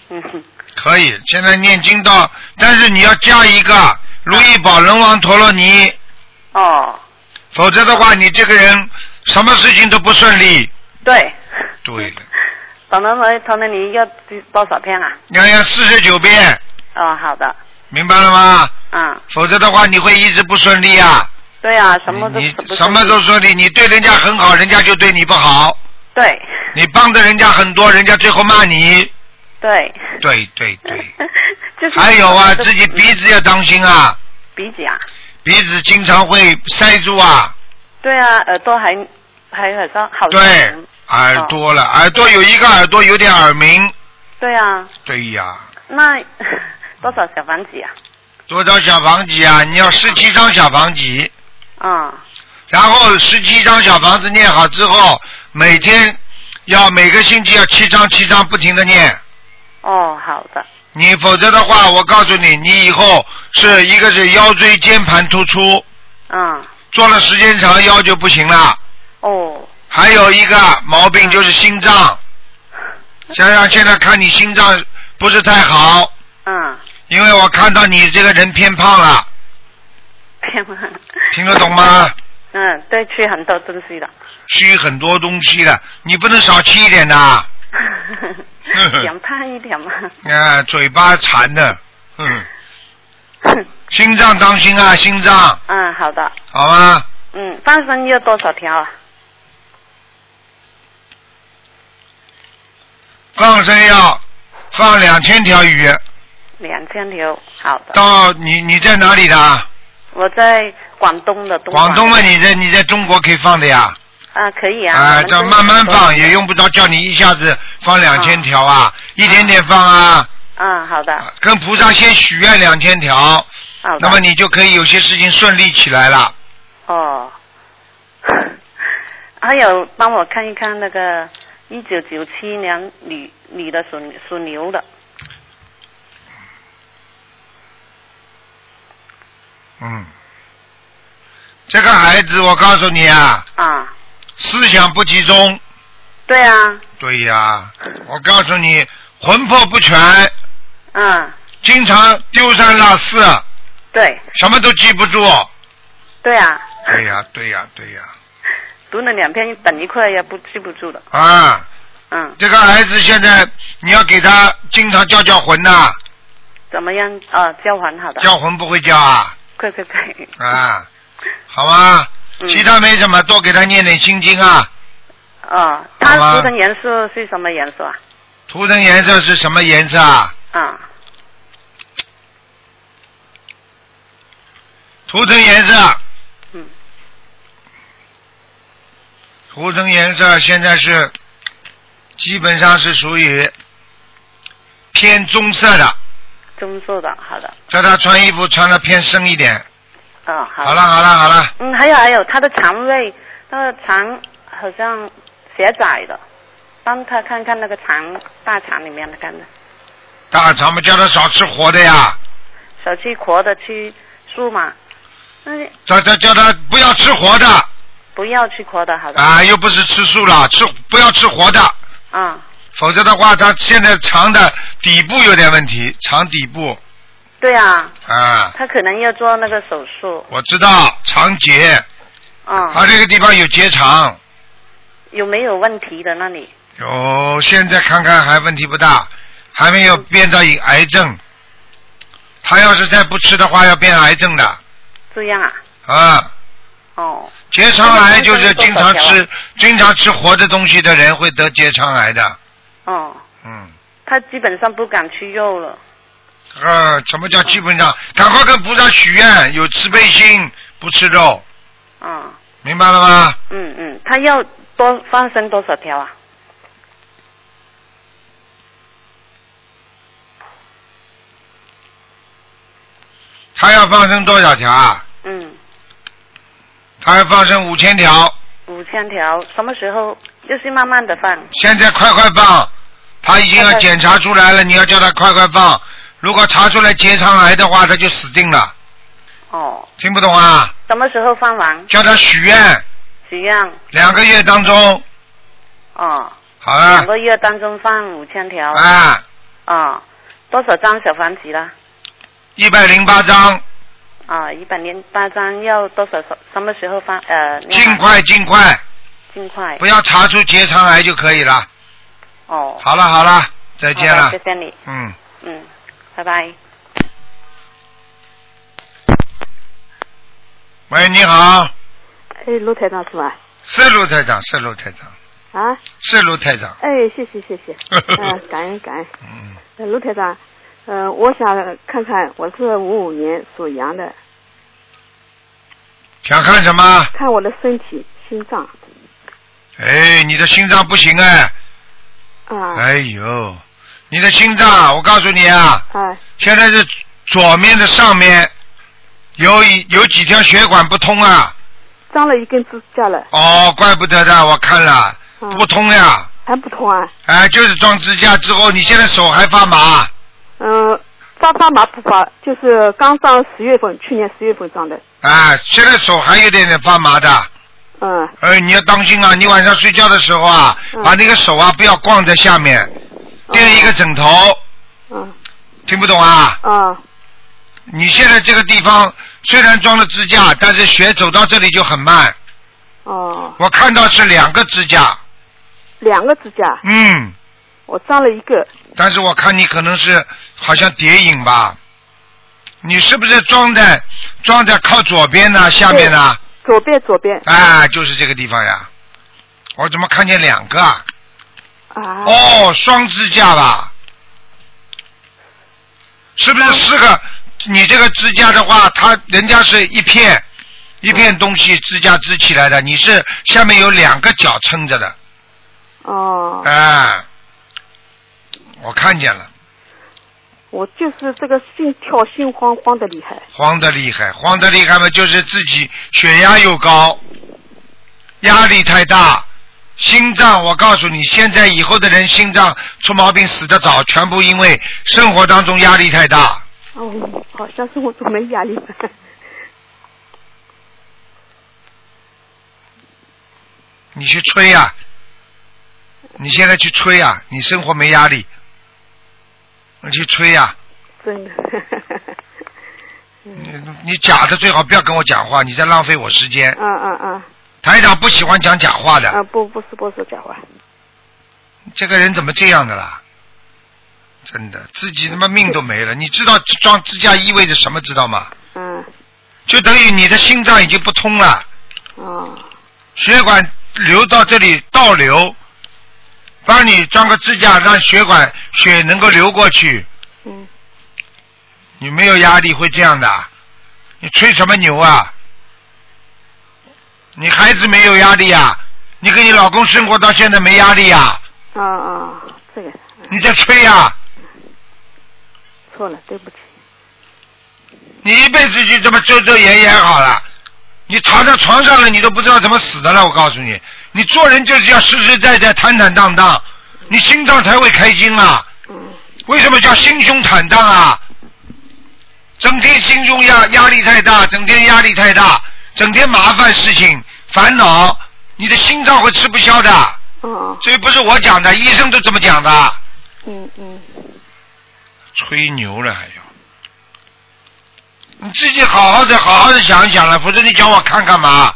嗯哼，可以。现在念经到，但是你要加一个如意宝轮王陀罗尼，哦，否则的话，你这个人什么事情都不顺利。对，对了，等等会同等你要多少遍啊？要要四十九遍，哦，好的，明白了吗？嗯，否则的话，你会一直不顺利啊。对啊，什么都你不什么都顺利，你对人家很好，人家就对你不好；对。你帮着人家很多，人家最后骂你。对，对对对，就是还有啊，自己鼻子要当心啊，鼻子啊，鼻子经常会塞住啊。对啊，耳朵还还耳朵好对，耳朵了，耳朵有一个耳朵有点耳鸣。对啊，对呀，那 多少小房子啊？多少小房子啊？你要十七张小房子，啊、然后十七张小房子念好之后，每天要每个星期要七张七张不停的念。哦，好的。你否则的话，我告诉你，你以后是一个是腰椎间盘突出，嗯，坐了时间长腰就不行了。哦，还有一个毛病就是心脏，想想现在看你心脏不是太好，嗯，因为我看到你这个人偏胖了，偏胖听得懂吗？嗯，对，吃很多东西的。吃很多东西的，你不能少吃一点的。想胖一点嘛。啊，嘴巴馋的，嗯，心脏当心啊，心脏，嗯，好的。好吗？嗯，放生要多少条啊？放生要放两千条鱼，两千条，好的。到你你在哪里的？我在广东的东广东嘛，你在你在中国可以放的呀。啊，可以啊。啊，这这慢慢放，也用不着叫你一下子放两千条啊，一点点放啊，啊，好的，跟菩萨先许愿两千条。那么你就可以有些事情顺利起来了。哦。还有，帮我看一看那个一九九七年女女的属属牛的，嗯，这个孩子，我告诉你啊，啊，思想不集中。对啊，对呀，我告诉你，魂魄不全，嗯，经常丢三落四，对，什么都记不住。对啊，对呀，对呀，对呀，读了两篇等一块也不记不住的，啊，嗯，这个孩子现在你要给他经常叫叫魂呐、怎么样？啊，叫魂好的，叫魂不会叫啊，快快快，啊，好吗？嗯其他没什么，多给他念点心经啊。哦，好吗它涂的颜色是什么颜色啊？图腾颜色是什么颜色啊？啊，图腾颜色，嗯，图腾颜色现在是基本上是属于偏棕色的，棕色的，好的，叫他穿衣服穿的偏深一点。哦，好。好了好了好了，嗯，还有还有，他的肠胃，那个肠好像狭窄的，帮他看看那个肠大肠里面的看的，大肠们叫他少吃活的呀，少吃活的，吃素嘛。那叫叫叫他不要吃活的。不要吃活的，好的。啊，又不是吃素了，吃不要吃活的，啊，否则的话他现在肠的底部有点问题，肠底部对啊，啊，他可能要做那个手术。我知道肠结，啊，他这个地方有结肠。有没有问题的那里？有，现在看看还问题不大，还没有变到一癌症。他要是再不吃的话，要变癌症的这样啊？啊。哦，结肠癌就是经常吃经常吃活的东西的人会得结肠癌的。哦，嗯，他基本上不敢吃肉了。呃，什么叫基本上？赶快跟菩萨许愿，有慈悲心，不吃肉，嗯明白了吗？嗯嗯，他要多放生多少条啊？他要放生多少条啊？嗯，他要放生五千条，五千条，什么时候？就是慢慢的放。现在快快放，他已经要检查出来了，你要叫他快快放。如果查出来结肠癌的话，他就死定了。哦，听不懂啊？什么时候放完？叫他许愿，许愿。两个月当中，哦，好了，两个月当中放五千条。啊，哦，多少张小房子了？一百零八张，啊，一百零八张要多少？什么时候放？呃，尽快尽快，尽快。不要查出结肠癌就可以了。哦。好了好了，再见了谢。谢你。嗯，嗯，拜拜。喂，你好，哎，卢台长是吧？是卢台长，是卢台长，啊，是卢台长。哎，谢谢谢谢，嗯、感恩感恩。嗯，呃卢台长，呃，我想看看，我是五五年属羊的，想看什么？看我的身体心脏哎，你的心脏不行哎，啊，哎呦，你的心脏，我告诉你啊，哎，现在是左面的上面有一有几条血管不通啊。装了一根支架了，哦，怪不得的，我看了嗯不通呀。还不通啊？哎，就是装支架之后，你现在手还发麻。嗯，发发麻不发？就是刚上十月份，去年十月份装的。啊，现在手还有点点发麻的。嗯。哎，你要当心啊！你晚上睡觉的时候啊，嗯把那个手啊不要挂在下面，垫一个枕头。嗯。听不懂啊？嗯。你现在这个地方虽然装了支架，但是血走到这里就很慢。哦，我看到是两个支架，两个支架，嗯，我装了一个。但是我看你可能是好像叠影吧？你是不是装在装在靠左边呢？下面呢？左边左边。啊，就是这个地方呀。我怎么看见两个啊？啊。哦，双支架吧？是不是四个？你这个支架的话，它人家是一片一片东西支架支起来的，你是下面有两个脚撑着的。哦。啊，我看见了，我就是这个心跳心慌慌的厉害。慌的厉害，慌的厉害嘛，就是自己血压又高，压力太大，心脏，我告诉你，现在以后的人心脏出毛病死得早，全部因为生活当中压力太大。哦，好像生活中没压力。你去吹呀、你现在去吹呀、你生活没压力，你去吹呀、真的。你你假的最好不要跟我讲话，你在浪费我时间。嗯嗯嗯。台长不喜欢讲假话的，啊，不不是不是假话。这个人怎么这样的啦？真的，自己他妈命都没了。你知道装支架意味着什么？知道吗？嗯。就等于你的心脏已经不通了，哦。血管流到这里倒流，帮你装个支架，让血管血能够流过去。嗯。你没有压力会这样的？你吹什么牛啊？你孩子没有压力呀、你跟你老公生活到现在没压力呀、啊啊，这个你在吹呀、错了，对不起。你一辈子就这么遮遮掩掩好了，你躺在床上了，你都不知道怎么死的了。我告诉你，你做人就是要实实在在、坦坦荡荡，你心脏才会开心啊。为什么叫心胸坦荡啊？整天心胸压压力太大，整天压力太大，整天麻烦事情、烦恼，你的心脏会吃不消的。哦。这不是我讲的，医生都这么讲的。嗯嗯。吹牛了还要。你自己好好的好好的想一想了，否则你叫我看干嘛？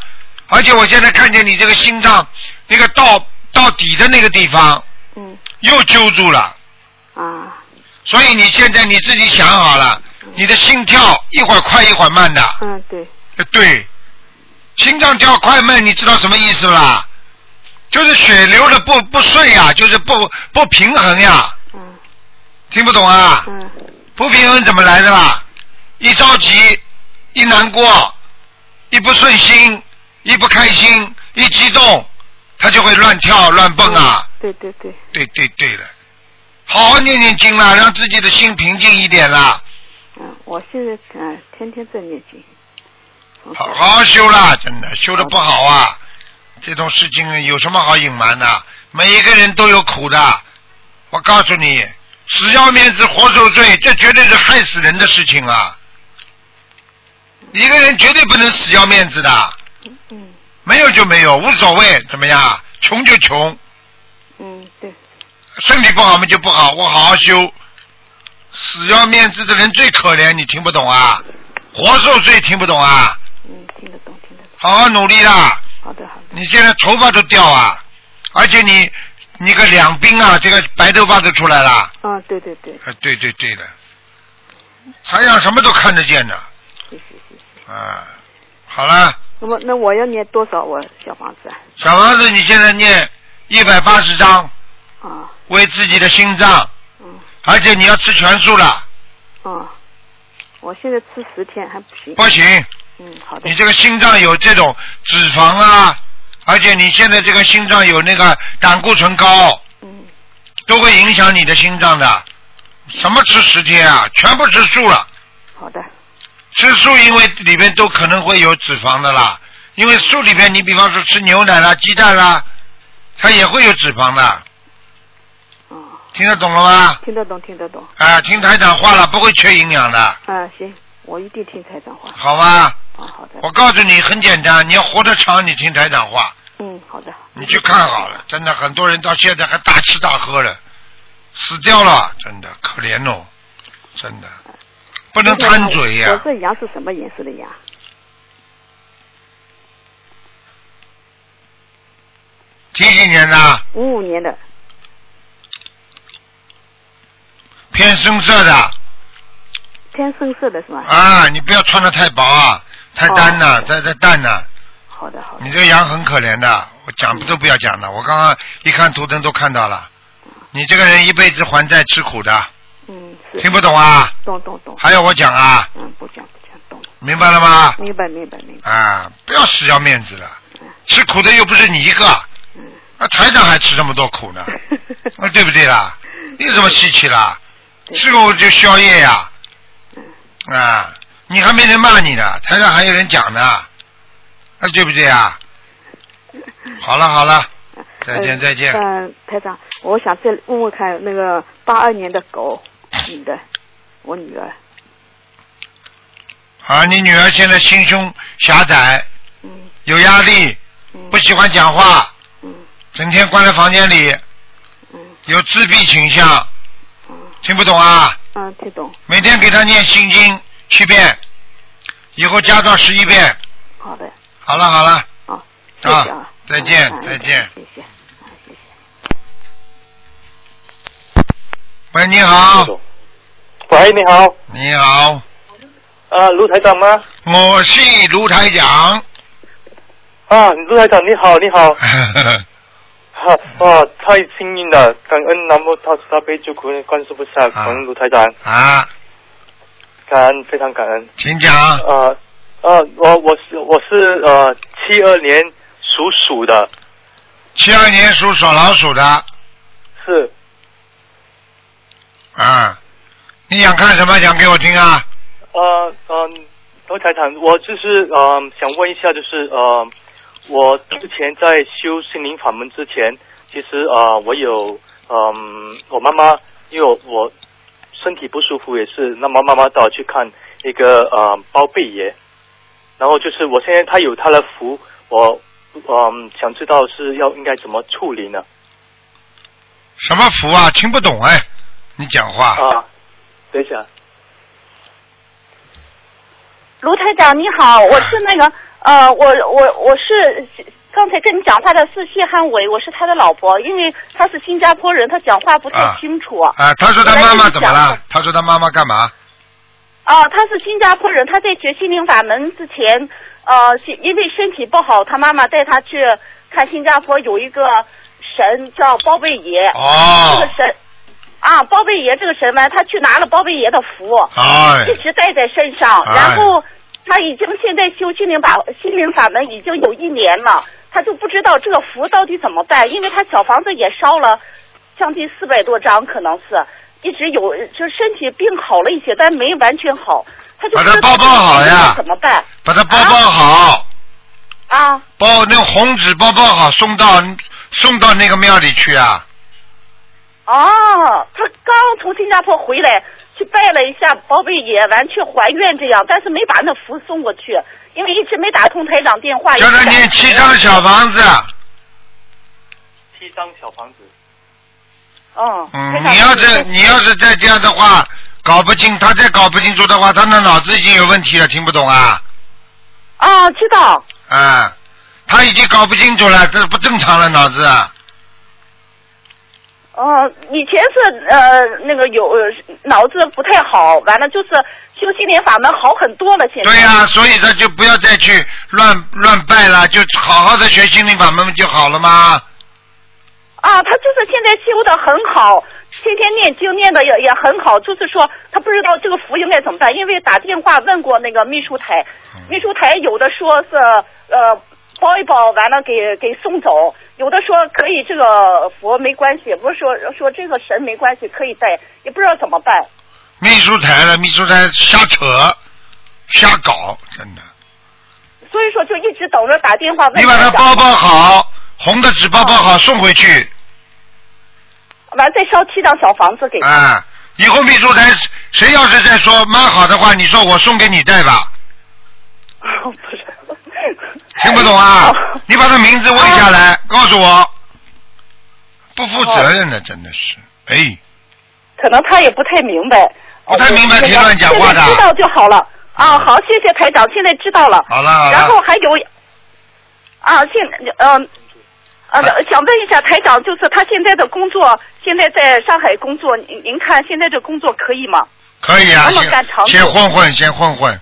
而且我现在看见你这个心脏那个到到底的那个地方，嗯，又揪住了。啊。所以你现在你自己想好了，你的心跳一会儿快一会儿慢的。嗯，对。呃对，心脏跳快慢，你知道什么意思不啦？就是血流的不不顺呀，就是不不平衡呀。嗯。听不懂啊？嗯。不平衡怎么来的啦？一着急，一难过，一不顺心，一不开心，一激动，他就会乱跳乱蹦啊！对对对。对对对了，好好念念经啦，让自己的心平静一点啦，嗯，我现在嗯天天在念经。好好好修啦，真的修的不好啊！这种事情有什么好隐瞒的？每一个人都有苦的，我告诉你，死要面子活受罪，这绝对是害死人的事情啊！一个人绝对不能死要面子的，嗯没有就没有，无所谓，怎么样？穷就穷，嗯，对。身体不好嘛就不好，我好好修。死要面子的人最可怜，你听不懂啊？活受罪听不懂啊？嗯，听得懂，听得懂。好好努力啦！好的，好的。你现在头发都掉啊，而且你你个两鬓啊，这个白头发都出来了。啊，对对对，啊，对对对的，台上什么都看得见的。谢谢谢谢。啊，好了，那么那我要念多少我小房子啊？小房子你现在念一百八十章，啊为自己的心脏，嗯而且你要吃全素了，啊，我现在吃十天还不行。不行，嗯，好的。你这个心脏有这种脂肪啊，而且你现在这个心脏有那个胆固醇高，嗯都会影响你的心脏的。什么吃十天啊？全部吃素了。好的。吃素，因为里面都可能会有脂肪的啦。因为素里面，你比方说吃牛奶啦、鸡蛋啦，它也会有脂肪的。听得懂了吗？听得懂，听得懂。啊，听台长话了，不会缺营养的。啊，行，我一定听台长话。好吧。啊，好的。我告诉你，很简单，你要活得长，你听台长话。嗯，好的。你去看好了，真的，很多人到现在还大吃大喝了，死掉了，真的可怜哦，真的，不能贪嘴呀、我这羊是什么颜色的羊？几几年的？五五年的。偏深色的偏深色的是吗？啊，你不要穿的太薄啊，太单了，太太淡了。好的，好的。你这个羊很可怜的，我讲都不要讲了。我刚刚一看图腾都看到了，你这个人一辈子还债吃苦的，嗯，是。听不懂啊？懂懂懂。还要我讲啊？嗯，不讲不讲，懂。明白了吗？明白明白明白。啊，不要死要面子了，吃苦的又不是你一个，啊，台长还吃这么多苦呢，啊，对不对啦？有什么稀奇啦？吃苦就宵夜呀，啊，你还没人骂你呢，台上还有人讲呢，啊，对不对啊？好了好了，再见再见。嗯，台长，我想再问问看，那个八二年的狗，女的，我女儿，啊，你女儿现在心胸狭窄，嗯有压力，不喜欢讲话，嗯整天关在房间里，嗯有自闭倾向，听不懂啊？嗯，听懂。每天给他念心经七遍，以后加到十一遍。好的。好了好了。好，谢谢啊。再见嗯再见。谢谢。喂，你好。喂，你好。你好，啊，卢台长吗？我是卢台长。啊，卢台长你好，你好。哈、哇，太幸运了！感恩南无大慈大悲救苦观世菩萨，感恩卢台长。啊。感恩，非常感恩。请讲。呃呃，我我是我是呃七二年属鼠的。七二年属属老鼠的。是。啊，你想看什么？讲给我听啊。呃嗯，卢台长，我就是呃想问一下，就是呃，我之前在修心灵法门之前，其实呃我有嗯、我妈妈因为我我身体不舒服，也是那么妈妈带我去看一个呃包贝爷，然后就是我现在他有他的福，我嗯、想知道是要应该怎么处理呢？什么福啊？听不懂哎，你讲话。啊，等一下。卢台长你好，我是那个呃，我我我是刚才跟你讲话的是谢汉伟，我是他的老婆，因为他是新加坡人，他讲话不太清楚。啊，他说他妈妈怎么了？他说他妈妈干嘛？啊，他是新加坡人，他在学心灵法门之前，呃，因为身体不好，他妈妈带他去看新加坡有一个神叫包贝爷。哦这个神。啊，包贝爷这个神呢，他去拿了包贝爷的符，哎一直带在身上，哎然后他已经现在修心灵法心灵法门已经有一年了，他就不知道这个符到底怎么办，因为他小房子也烧了将近四百多张，可能是一直有，就身体病好了一些，但没完全好，他就把不知道它包包好呀怎么办把它包包好，啊？包那红纸包包好，送到送到那个庙里去啊。哦，他刚从新加坡回来，去拜了一下包贝爷，完去还愿这样，但是没把那符送过去，因为一直没打通台长电话。叫他念七张小房子。七张小房子。哦。嗯台，长你要是你要是再这样的话，搞不清，他再搞不清楚的话，他的脑子已经有问题了，听不懂啊？啊，知道。啊，他已经搞不清楚了，这不正常了，脑子。哦，以前是呃那个有呃脑子不太好，完了就是修心灵法门好很多了，现在。对呀、所以他就不要再去乱乱拜了，就好好的学心灵法门就好了吗？啊，他就是现在修的很好，天天念经念的也也很好，就是说他不知道这个福应该怎么办，因为打电话问过那个秘书台，秘书台有的说是呃包一包完了给给送走，有的说可以这个佛没关系，不是说说这个神没关系可以带，也不知道怎么办。秘书台了，秘书台瞎扯，瞎搞，真的。所以说就一直等着打电话问。你把它包包好，红的纸包包好，送回去。完再烧七张小房子给他。啊，以后秘书台谁要是再说蛮好的话，你说我送给你带吧。听不懂啊？你把他名字问下来，告诉我。不负责任的，真的是，哎。可能他也不太明白。不太明白，别乱讲话的。知道就好了啊！好，谢谢台长，现在知道了。好了好了。然后还有啊，现嗯呃想问一下台长，就是他现在的工作，现在在上海工作，您您看现在这工作可以吗？可以啊，先先混混，先混混。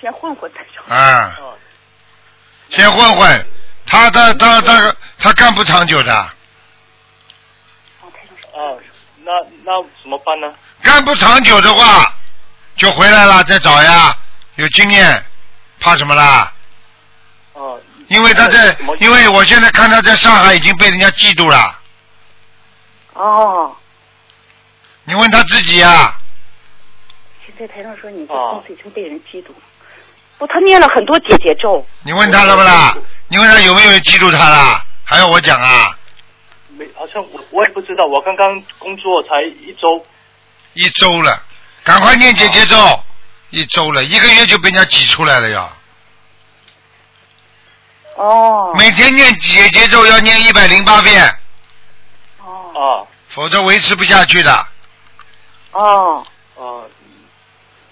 先混混台长。啊。先混混，他他他他他干不长久的。哦，那那怎么办呢？干不长久的话，就回来了再找呀，有经验，怕什么啦？哦。因为他在，因为我现在看他在上海已经被人家嫉妒了。哦。你问他自己呀。现在台上说你的公司已经被人嫉妒了，不，他念了很多姐姐咒。你问他了不啦？你问他有没有人嫉妒他啦？还要我讲啊？没，好像我我也不知道，我刚刚工作才一周。一周了，赶快念姐姐咒，一周了，一个月就被人家挤出来了呀。哦。每天念姐姐咒要念一百零八遍。哦。否则维持不下去的，哦。哦。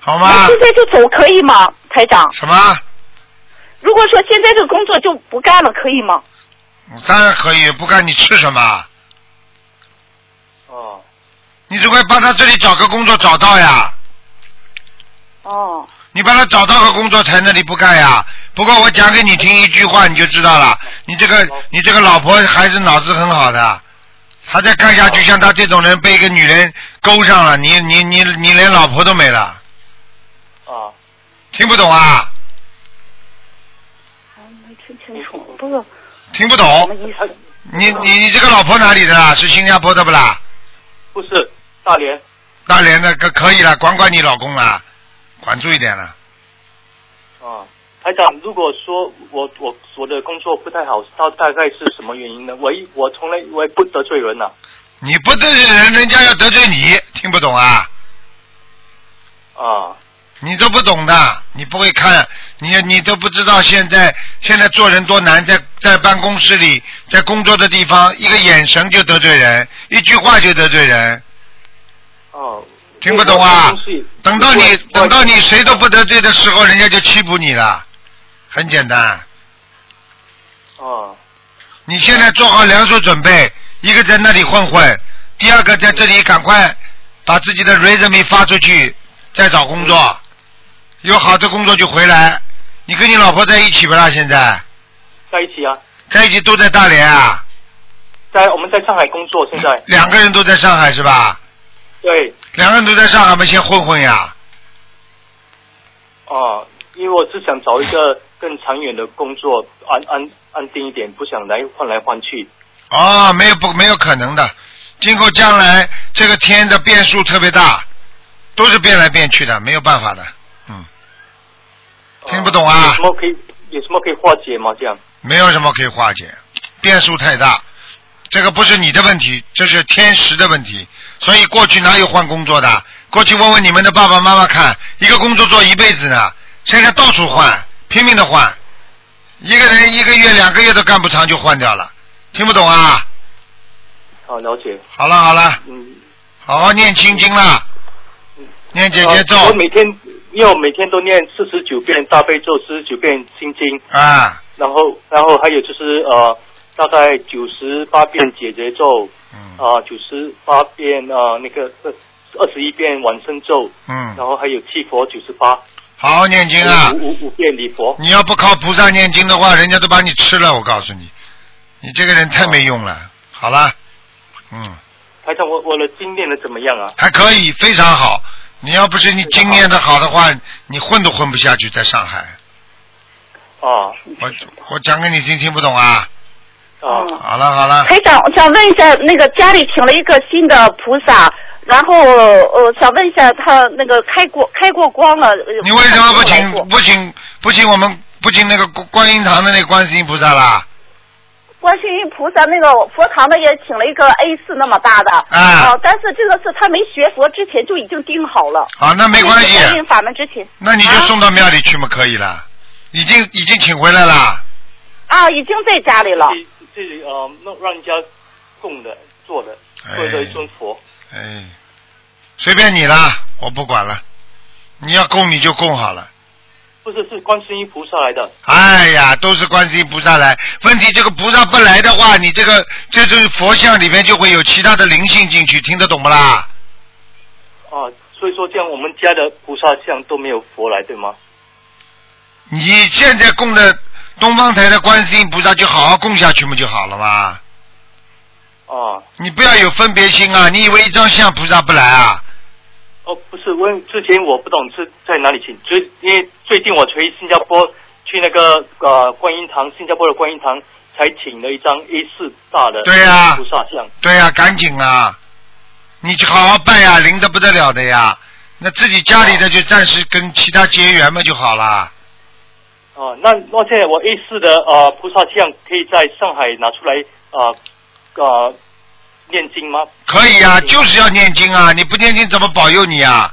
好吗？现在就走可以吗，台长？什么？如果说现在这个工作就不干了，可以吗？当然可以，不干你吃什么？哦。你只会帮他这里找个工作找到呀。哦。你帮他找到个工作才那里不干呀。不过我讲给你听一句话，你就知道了。你这个你这个老婆还是脑子很好的，他再干下去，像他这种人被一个女人勾上了，你你你你连老婆都没了。啊。听不懂啊？没听清楚，不是。听不懂。你你你这个老婆哪里的啦？是新加坡的不啦？不是大连。大连的可可以了，管管你老公啦，管住一点了。啊，台长，如果说我我我的工作不太好，到大概是什么原因呢？我一我从来我也不得罪人呐、你不得罪人，人家要得罪你，听不懂啊？啊。你都不懂的，你不会看，你你都不知道现在现在做人多难，在在办公室里，在工作的地方，一个眼神就得罪人，一句话就得罪人。哦。听不懂啊？等到你等到你谁都不得罪的时候，人家就欺负你了，很简单。哦。你现在做好两手准备，一个在那里混混，第二个在这里赶快把自己的 resume 发出去，再找工作。有好的工作就回来。你跟你老婆在一起不啦？现在在一起啊，在一起都在大连啊？在我们在上海工作，现在。两个人都在上海是吧？对。两个人都在上海，嘛，先混混呀。哦，因为我是想找一个更长远的工作，安安安定一点，不想来换来换去。哦，没有不没有可能的，今后将来这个天的变数特别大，都是变来变去的，没有办法的。听不懂啊？有什么可以有什么可以化解吗？这样。没有什么可以化解，变数太大。这个不是你的问题，这是天时的问题。所以过去哪有换工作的？过去问问你们的爸爸妈妈看，一个工作做一辈子呢，现在到处换，拼命的换，一个人一个月、两个月都干不长就换掉了。听不懂啊？好，了解。好了好了，嗯，好好念心经啦，念姐姐咒。我每天因为我每天都念四十九遍大悲咒，四十九遍心经。啊。然后，然后还有就是呃，大概九十八遍解结咒。嗯。啊，九十八遍啊、那个二二十一遍往生咒。嗯。然后还有七佛九十八。好好念经啊！五五五遍礼佛。你要不靠菩萨念经的话，人家都把你吃了。我告诉你，你这个人太没用了。好了，嗯，台长，我我的经念的怎么样啊？还可以，非常好。你要不是你经验的好的话，你混都混不下去，在上海。哦。我我讲给你听，听不懂啊？哦，好了好了，还想，我想问一下，那个家里请了一个新的菩萨，然后呃，想问一下他那个开过开过光了。呃你为什么不请不请不请我们不请那个观观音堂的那个观世音菩萨啦？观世音菩萨那个佛堂的也请了一个 A 四那么大的，啊呃但是这个是他没学佛之前就已经订好了。啊，那没关系观音法门之前。那你就送到庙里去嘛，可以了。已经已经请回来了。啊，已经在家里了。这里呃，让让人家供的做的，做的一尊佛。哎，随便你啦，我不管了。你要供你就供好了。不是，是观世音菩萨来的。哎呀，都是观世音菩萨来。问题这个菩萨不来的话，你这个这尊佛像里面就会有其他的灵性进去，听得懂不啦？啊，所以说这样我们家的菩萨像都没有佛来，对吗？你现在供的东方台的观世音菩萨就好好供下去不就好了嘛。啊，你不要有分别心啊！你以为一张像菩萨不来啊？哦，不是，问之前我不懂是在哪里请，最因为最近我回新加坡去那个呃观音堂，新加坡的观音堂才请了一张 A 四大的对呀菩萨像。对呀、赶紧啊！你去好好拜呀，灵的不得了的呀。那自己家里的就暂时跟其他结缘嘛就好了。哦、那那现在我 A 四的呃菩萨像可以在上海拿出来呃呃念经吗？可以呀、就是要念经啊！你不念经怎么保佑你啊？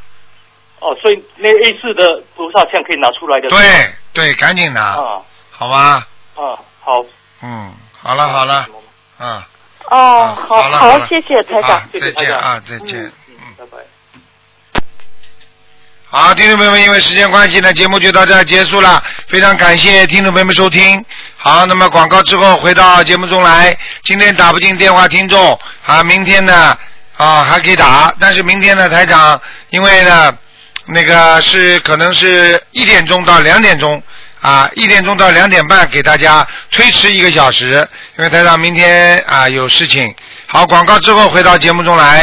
哦，所以那 A 四的菩萨像可以拿出来的。对对，赶紧拿，啊好吧？啊，好。嗯，好了好了，嗯，哦，好好谢谢台长啊，再见啊，再见。好，听众朋友们，因为时间关系呢，节目就到这儿结束了。非常感谢听众朋友们收听。好，那么广告之后回到节目中来。今天打不进电话，听众啊，明天呢啊还可以打，但是明天呢，台长因为呢那个是可能是一点钟到两点钟啊，一点钟到两点半给大家推迟一个小时，因为台长明天啊有事情。好，广告之后回到节目中来。